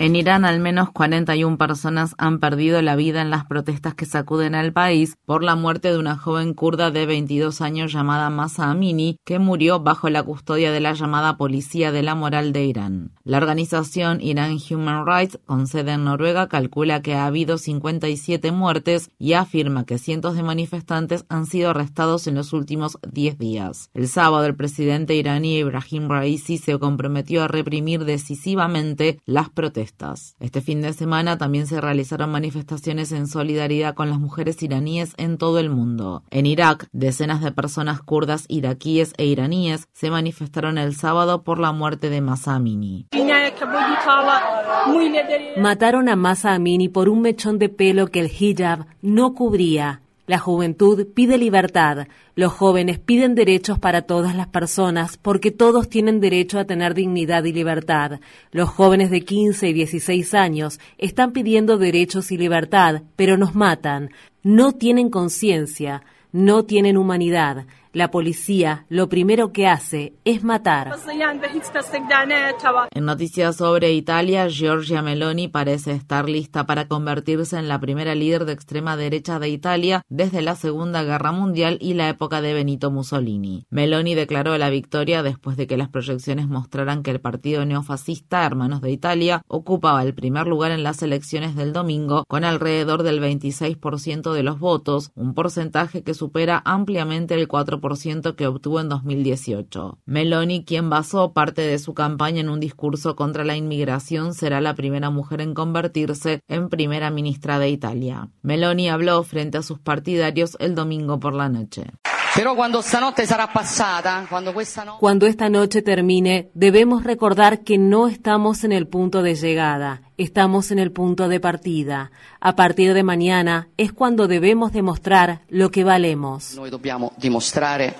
En Irán, al menos 41 personas han perdido la vida en las protestas que sacuden al país por la muerte de una joven kurda de 22 años llamada Masa Amini, que murió bajo la custodia de la llamada Policía de la Moral de Irán. La organización Iran Human Rights, con sede en Noruega, calcula que ha habido 57 muertes y afirma que cientos de manifestantes han sido arrestados en los últimos 10 días. El sábado, el presidente iraní Ibrahim Raisi se comprometió a reprimir decisivamente las protestas este fin de semana también se realizaron manifestaciones en solidaridad con las mujeres iraníes en todo el mundo. En Irak, decenas de personas kurdas iraquíes e iraníes se manifestaron el sábado por la muerte de Masa Amini. Mataron a Masa Amini por un mechón de pelo que el hijab no cubría. La juventud pide libertad, los jóvenes piden derechos para todas las personas porque todos tienen derecho a tener dignidad y libertad. Los jóvenes de 15 y 16 años están pidiendo derechos y libertad, pero nos matan. No tienen conciencia, no tienen humanidad. La policía lo primero que hace es matar. En noticias sobre Italia, Giorgia Meloni parece estar lista para convertirse en la primera líder de extrema derecha de Italia desde la Segunda Guerra Mundial y la época de Benito Mussolini. Meloni declaró la victoria después de que las proyecciones mostraran que el partido neofascista Hermanos de Italia ocupaba el primer lugar en las elecciones del domingo con alrededor del 26% de los votos, un porcentaje que supera ampliamente el 4% que obtuvo en 2018. Meloni, quien basó parte de su campaña en un discurso contra la inmigración, será la primera mujer en convertirse en primera ministra de Italia. Meloni habló frente a sus partidarios el domingo por la noche. Cuando esta noche termine, debemos recordar que no estamos en el punto de llegada, estamos en el punto de partida. A partir de mañana es cuando debemos demostrar lo que valemos. Noi dobbiamo dimostrare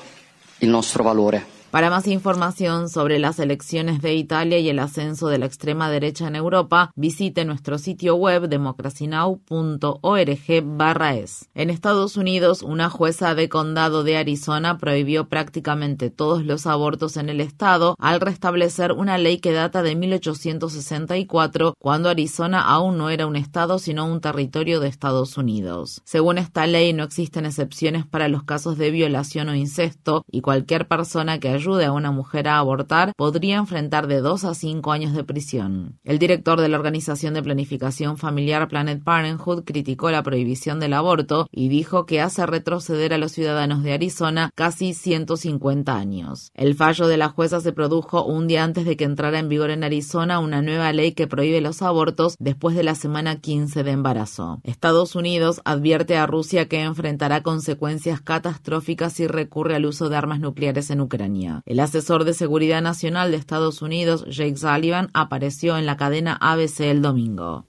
il nostro valore. Para más información sobre las elecciones de Italia y el ascenso de la extrema derecha en Europa, visite nuestro sitio web democracynow.org/es. En Estados Unidos, una jueza de condado de Arizona prohibió prácticamente todos los abortos en el estado al restablecer una ley que data de 1864, cuando Arizona aún no era un estado sino un territorio de Estados Unidos. Según esta ley, no existen excepciones para los casos de violación o incesto y cualquier persona que ayude a una mujer a abortar podría enfrentar de dos a cinco años de prisión. El director de la Organización de Planificación Familiar Planet Parenthood criticó la prohibición del aborto y dijo que hace retroceder a los ciudadanos de Arizona casi 150 años. El fallo de la jueza se produjo un día antes de que entrara en vigor en Arizona una nueva ley que prohíbe los abortos después de la semana 15 de embarazo. Estados Unidos advierte a Rusia que enfrentará consecuencias catastróficas si recurre al uso de armas nucleares en Ucrania. El asesor de Seguridad Nacional de Estados Unidos, Jake Sullivan, apareció en la cadena ABC el domingo.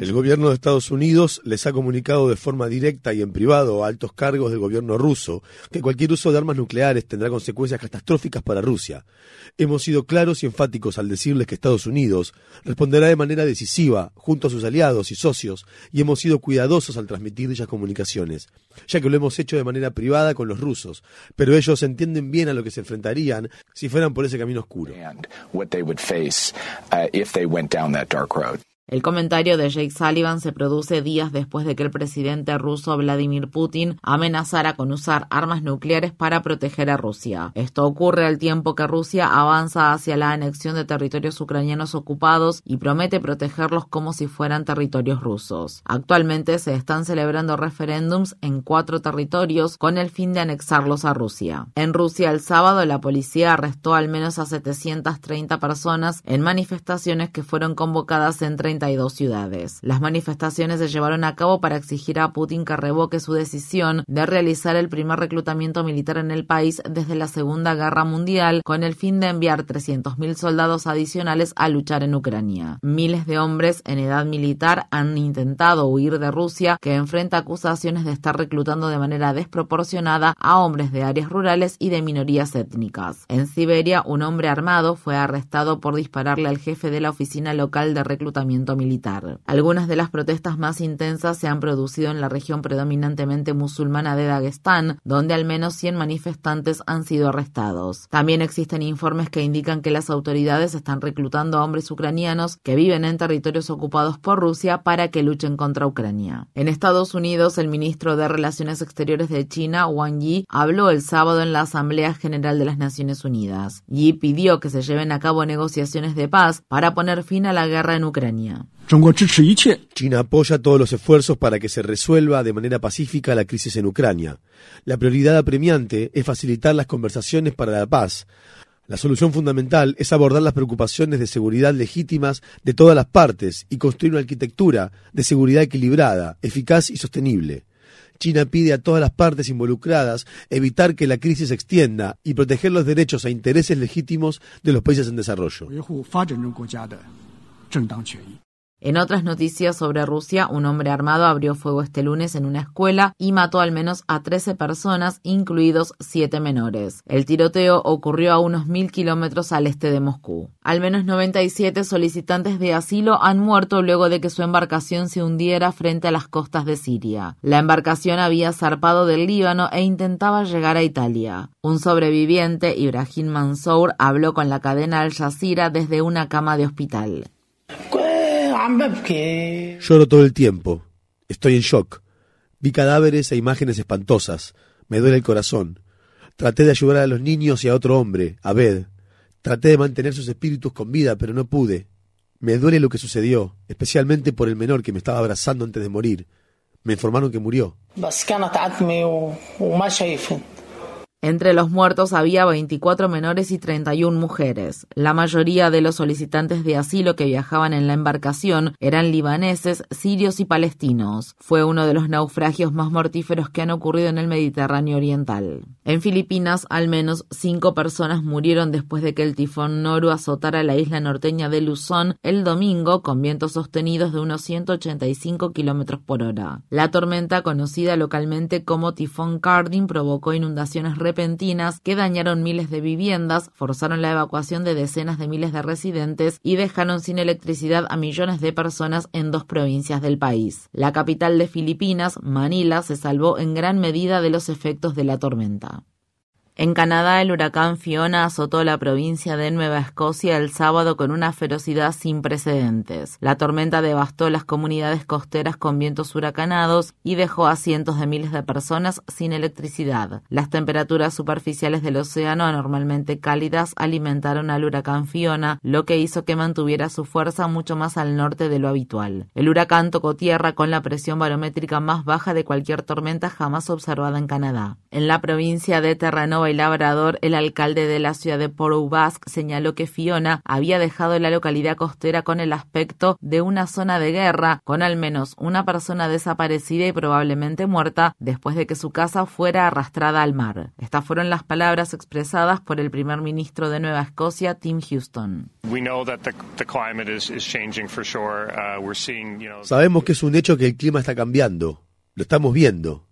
El gobierno de Estados Unidos les ha comunicado de forma directa y en privado a altos cargos del gobierno ruso que cualquier uso de armas nucleares tendrá consecuencias catastróficas para Rusia. Hemos sido claros y enfáticos al decirles que Estados Unidos responderá de manera decisiva junto a sus aliados y socios y hemos sido cuidadosos al transmitir dichas comunicaciones, ya que lo hemos hecho de manera privada con los rusos, pero ellos entienden bien a lo que se enfrentarían si fueran por ese camino oscuro. El comentario de Jake Sullivan se produce días después de que el presidente ruso Vladimir Putin amenazara con usar armas nucleares para proteger a Rusia. Esto ocurre al tiempo que Rusia avanza hacia la anexión de territorios ucranianos ocupados y promete protegerlos como si fueran territorios rusos. Actualmente se están celebrando referéndums en cuatro territorios con el fin de anexarlos a Rusia. En Rusia el sábado la policía arrestó al menos a 730 personas en manifestaciones que fueron convocadas en 30 32 ciudades. Las manifestaciones se llevaron a cabo para exigir a Putin que revoque su decisión de realizar el primer reclutamiento militar en el país desde la Segunda Guerra Mundial con el fin de enviar 300.000 soldados adicionales a luchar en Ucrania. Miles de hombres en edad militar han intentado huir de Rusia, que enfrenta acusaciones de estar reclutando de manera desproporcionada a hombres de áreas rurales y de minorías étnicas. En Siberia, un hombre armado fue arrestado por dispararle al jefe de la oficina local de reclutamiento militar. Algunas de las protestas más intensas se han producido en la región predominantemente musulmana de Dagestán, donde al menos 100 manifestantes han sido arrestados. También existen informes que indican que las autoridades están reclutando a hombres ucranianos que viven en territorios ocupados por Rusia para que luchen contra Ucrania. En Estados Unidos, el ministro de Relaciones Exteriores de China, Wang Yi, habló el sábado en la Asamblea General de las Naciones Unidas. Yi pidió que se lleven a cabo negociaciones de paz para poner fin a la guerra en Ucrania. China apoya todos los esfuerzos para que se resuelva de manera pacífica la crisis en Ucrania. La prioridad apremiante es facilitar las conversaciones para la paz. La solución fundamental es abordar las preocupaciones de seguridad legítimas de todas las partes y construir una arquitectura de seguridad equilibrada, eficaz y sostenible. China pide a todas las partes involucradas evitar que la crisis se extienda y proteger los derechos e intereses legítimos de los países en desarrollo. En otras noticias sobre Rusia, un hombre armado abrió fuego este lunes en una escuela y mató al menos a 13 personas, incluidos 7 menores. El tiroteo ocurrió a unos mil kilómetros al este de Moscú. Al menos 97 solicitantes de asilo han muerto luego de que su embarcación se hundiera frente a las costas de Siria. La embarcación había zarpado del Líbano e intentaba llegar a Italia. Un sobreviviente, Ibrahim Mansour, habló con la cadena Al Jazeera desde una cama de hospital. Lloro todo el tiempo. Estoy en shock. Vi cadáveres e imágenes espantosas. Me duele el corazón. Traté de ayudar a los niños y a otro hombre, Abed. Traté de mantener sus espíritus con vida, pero no pude. Me duele lo que sucedió, especialmente por el menor que me estaba abrazando antes de morir. Me informaron que murió. Entre los muertos había 24 menores y 31 mujeres. La mayoría de los solicitantes de asilo que viajaban en la embarcación eran libaneses, sirios y palestinos. Fue uno de los naufragios más mortíferos que han ocurrido en el Mediterráneo Oriental. En Filipinas, al menos cinco personas murieron después de que el tifón Noru azotara la isla norteña de Luzón el domingo con vientos sostenidos de unos 185 kilómetros por hora. La tormenta, conocida localmente como tifón Cardin, provocó inundaciones repentinas que dañaron miles de viviendas, forzaron la evacuación de decenas de miles de residentes y dejaron sin electricidad a millones de personas en dos provincias del país. La capital de Filipinas, Manila, se salvó en gran medida de los efectos de la tormenta. En Canadá, el huracán Fiona azotó la provincia de Nueva Escocia el sábado con una ferocidad sin precedentes. La tormenta devastó las comunidades costeras con vientos huracanados y dejó a cientos de miles de personas sin electricidad. Las temperaturas superficiales del océano, anormalmente cálidas, alimentaron al huracán Fiona, lo que hizo que mantuviera su fuerza mucho más al norte de lo habitual. El huracán tocó tierra con la presión barométrica más baja de cualquier tormenta jamás observada en Canadá. En la provincia de Terranova y Labrador, el alcalde de la ciudad de Basque señaló que Fiona había dejado la localidad costera con el aspecto de una zona de guerra, con al menos una persona desaparecida y probablemente muerta después de que su casa fuera arrastrada al mar. Estas fueron las palabras expresadas por el primer ministro de Nueva Escocia, Tim Houston. Sabemos que es un hecho que el clima está cambiando. Lo estamos viendo.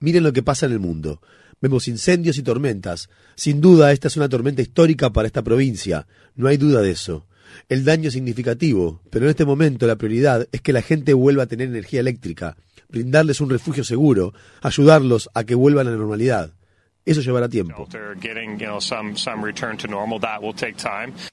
Miren lo que pasa en el mundo. Vemos incendios y tormentas. Sin duda, esta es una tormenta histórica para esta provincia. No hay duda de eso. El daño es significativo, pero en este momento la prioridad es que la gente vuelva a tener energía eléctrica, brindarles un refugio seguro, ayudarlos a que vuelvan a la normalidad. Eso llevará tiempo.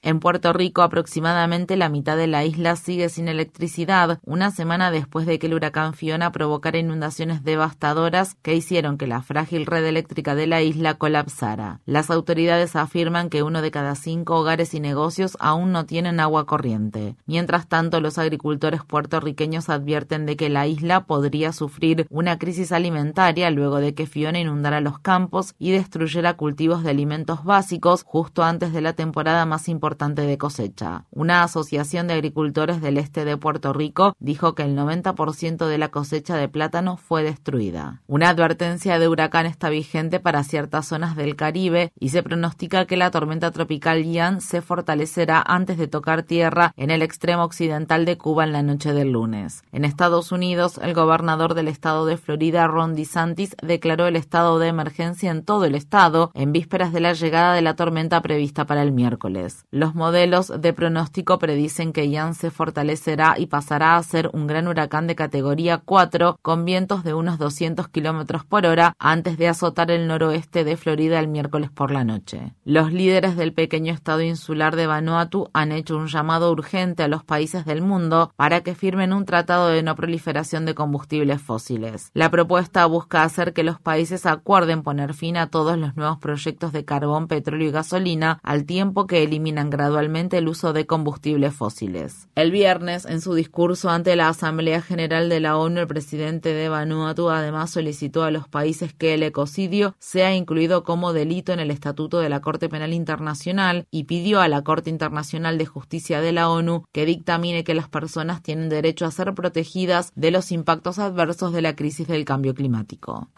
En Puerto Rico, aproximadamente la mitad de la isla sigue sin electricidad, una semana después de que el huracán Fiona provocara inundaciones devastadoras que hicieron que la frágil red eléctrica de la isla colapsara. Las autoridades afirman que uno de cada cinco hogares y negocios aún no tienen agua corriente. Mientras tanto, los agricultores puertorriqueños advierten de que la isla podría sufrir una crisis alimentaria luego de que Fiona inundara los campos y destruyera cultivos de alimentos básicos justo antes de la temporada más importante de cosecha. Una asociación de agricultores del este de Puerto Rico dijo que el 90% de la cosecha de plátano fue destruida. Una advertencia de huracán está vigente para ciertas zonas del Caribe y se pronostica que la tormenta tropical Ian se fortalecerá antes de tocar tierra en el extremo occidental de Cuba en la noche del lunes. En Estados Unidos, el gobernador del estado de Florida, Ron DeSantis, declaró el estado de emergencia en todo el estado en vísperas de la llegada de la tormenta prevista para el miércoles. Los modelos de pronóstico predicen que Ian se fortalecerá y pasará a ser un gran huracán de categoría 4 con vientos de unos 200 kilómetros por hora antes de azotar el noroeste de Florida el miércoles por la noche. Los líderes del pequeño estado insular de Vanuatu han hecho un llamado urgente a los países del mundo para que firmen un tratado de no proliferación de combustibles fósiles. La propuesta busca hacer que los países acuerden poner fin a todos los nuevos proyectos de carbón, petróleo y gasolina al tiempo que eliminan gradualmente el uso de combustibles fósiles. El viernes, en su discurso ante la Asamblea General de la ONU, el presidente de Vanuatu además solicitó a los países que el ecocidio sea incluido como delito en el Estatuto de la Corte Penal Internacional y pidió a la Corte Internacional de Justicia de la ONU que dictamine que las personas tienen derecho a ser protegidas de los impactos adversos de la crisis del cambio climático.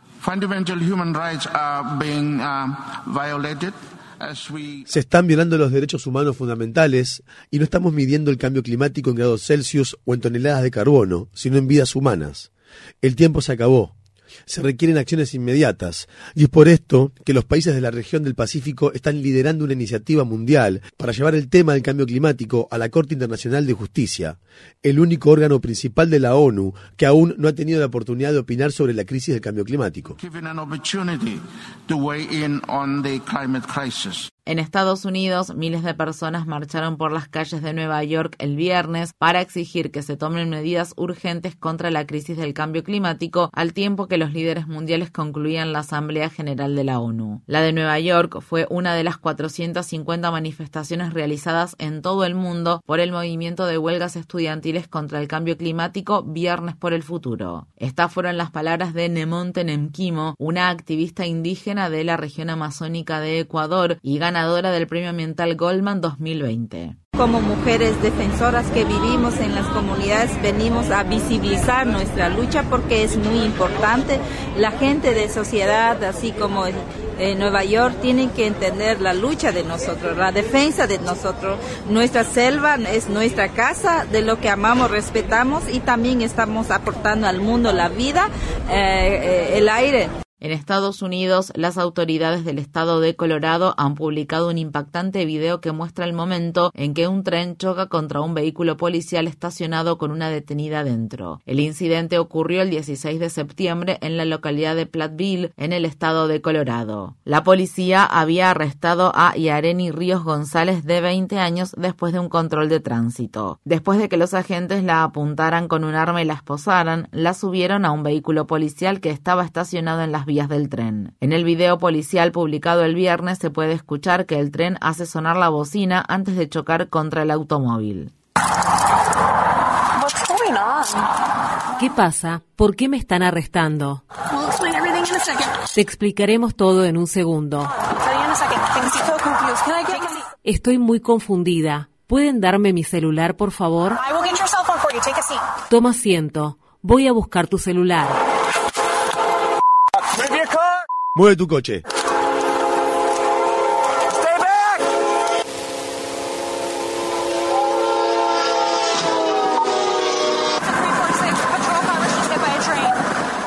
Se están violando los derechos humanos fundamentales y no estamos midiendo el cambio climático en grados Celsius o en toneladas de carbono, sino en vidas humanas. El tiempo se acabó se requieren acciones inmediatas. Y es por esto que los países de la región del Pacífico están liderando una iniciativa mundial para llevar el tema del cambio climático a la Corte Internacional de Justicia, el único órgano principal de la ONU que aún no ha tenido la oportunidad de opinar sobre la crisis del cambio climático. En Estados Unidos, miles de personas marcharon por las calles de Nueva York el viernes para exigir que se tomen medidas urgentes contra la crisis del cambio climático al tiempo que los líderes mundiales concluían la Asamblea General de la ONU. La de Nueva York fue una de las 450 manifestaciones realizadas en todo el mundo por el movimiento de huelgas estudiantiles contra el cambio climático Viernes por el Futuro. Estas fueron las palabras de Nemonte Nemquimo, una activista indígena de la región amazónica de Ecuador y ganadora del Premio Ambiental Goldman 2020. Como mujeres defensoras que vivimos en las comunidades venimos a visibilizar nuestra lucha porque es muy importante. La gente de sociedad, así como en, Nueva York, tienen que entender la lucha de nosotros, la defensa de nosotros. Nuestra selva es nuestra casa, de lo que amamos, respetamos y también estamos aportando al mundo la vida, eh, eh, el aire. En Estados Unidos, las autoridades del estado de Colorado han publicado un impactante video que muestra el momento en que un tren choca contra un vehículo policial estacionado con una detenida dentro. El incidente ocurrió el 16 de septiembre en la localidad de Platteville, en el estado de Colorado. La policía había arrestado a Yareni Ríos González de 20 años después de un control de tránsito. Después de que los agentes la apuntaran con un arma y la esposaran, la subieron a un vehículo policial que estaba estacionado en las del tren. En el video policial publicado el viernes se puede escuchar que el tren hace sonar la bocina antes de chocar contra el automóvil. ¿Qué pasa? ¿Por qué me están arrestando? Te explicaremos todo en un segundo. Estoy muy confundida. ¿Pueden darme mi celular, por favor? Toma asiento. Voy a buscar tu celular. Mueve tu coche.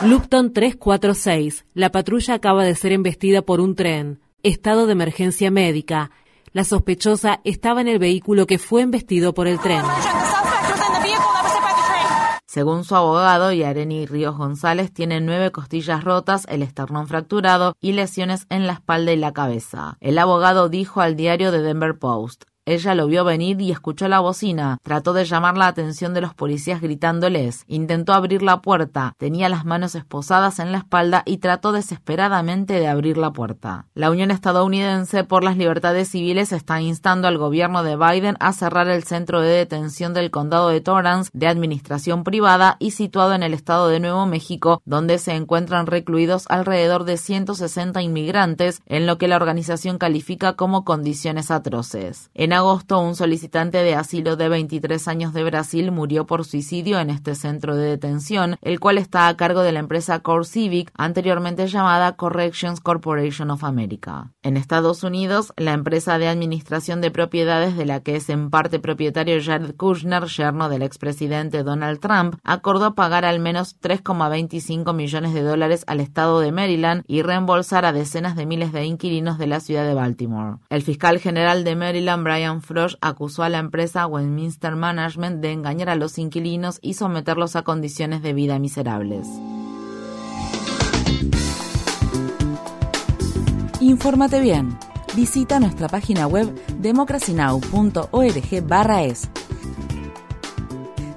Lupton 346. La patrulla acaba de ser embestida por un tren. Estado de emergencia médica. La sospechosa estaba en el vehículo que fue embestido por el tren. Según su abogado, Yareni Ríos González tiene nueve costillas rotas, el esternón fracturado y lesiones en la espalda y la cabeza. El abogado dijo al diario The Denver Post, Ella lo vio venir y escuchó la bocina. Trató de llamar la atención de los policías gritándoles. Intentó abrir la puerta. Tenía las manos esposadas en la espalda y trató desesperadamente de abrir la puerta. La Unión Estadounidense por las Libertades Civiles está instando al gobierno de Biden a cerrar el centro de detención del condado de Torrance de administración privada y situado en el estado de Nuevo México, donde se encuentran recluidos alrededor de 160 inmigrantes, en lo que la organización califica como condiciones atroces. Agosto, un solicitante de asilo de 23 años de Brasil murió por suicidio en este centro de detención, el cual está a cargo de la empresa Core Civic, anteriormente llamada Corrections Corporation of America. En Estados Unidos, la empresa de administración de propiedades de la que es en parte propietario Jared Kushner, yerno del expresidente Donald Trump, acordó pagar al menos 3,25 millones de dólares al estado de Maryland y reembolsar a decenas de miles de inquilinos de la ciudad de Baltimore. El fiscal general de Maryland, Brian Frosch, acusó a la empresa Westminster Management de engañar a los inquilinos y someterlos a condiciones de vida miserables. Infórmate bien. Visita nuestra página web democracynow.org/es.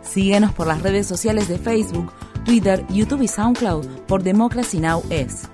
Síguenos por las redes sociales de Facebook, Twitter, YouTube y SoundCloud por Democracy Now! es.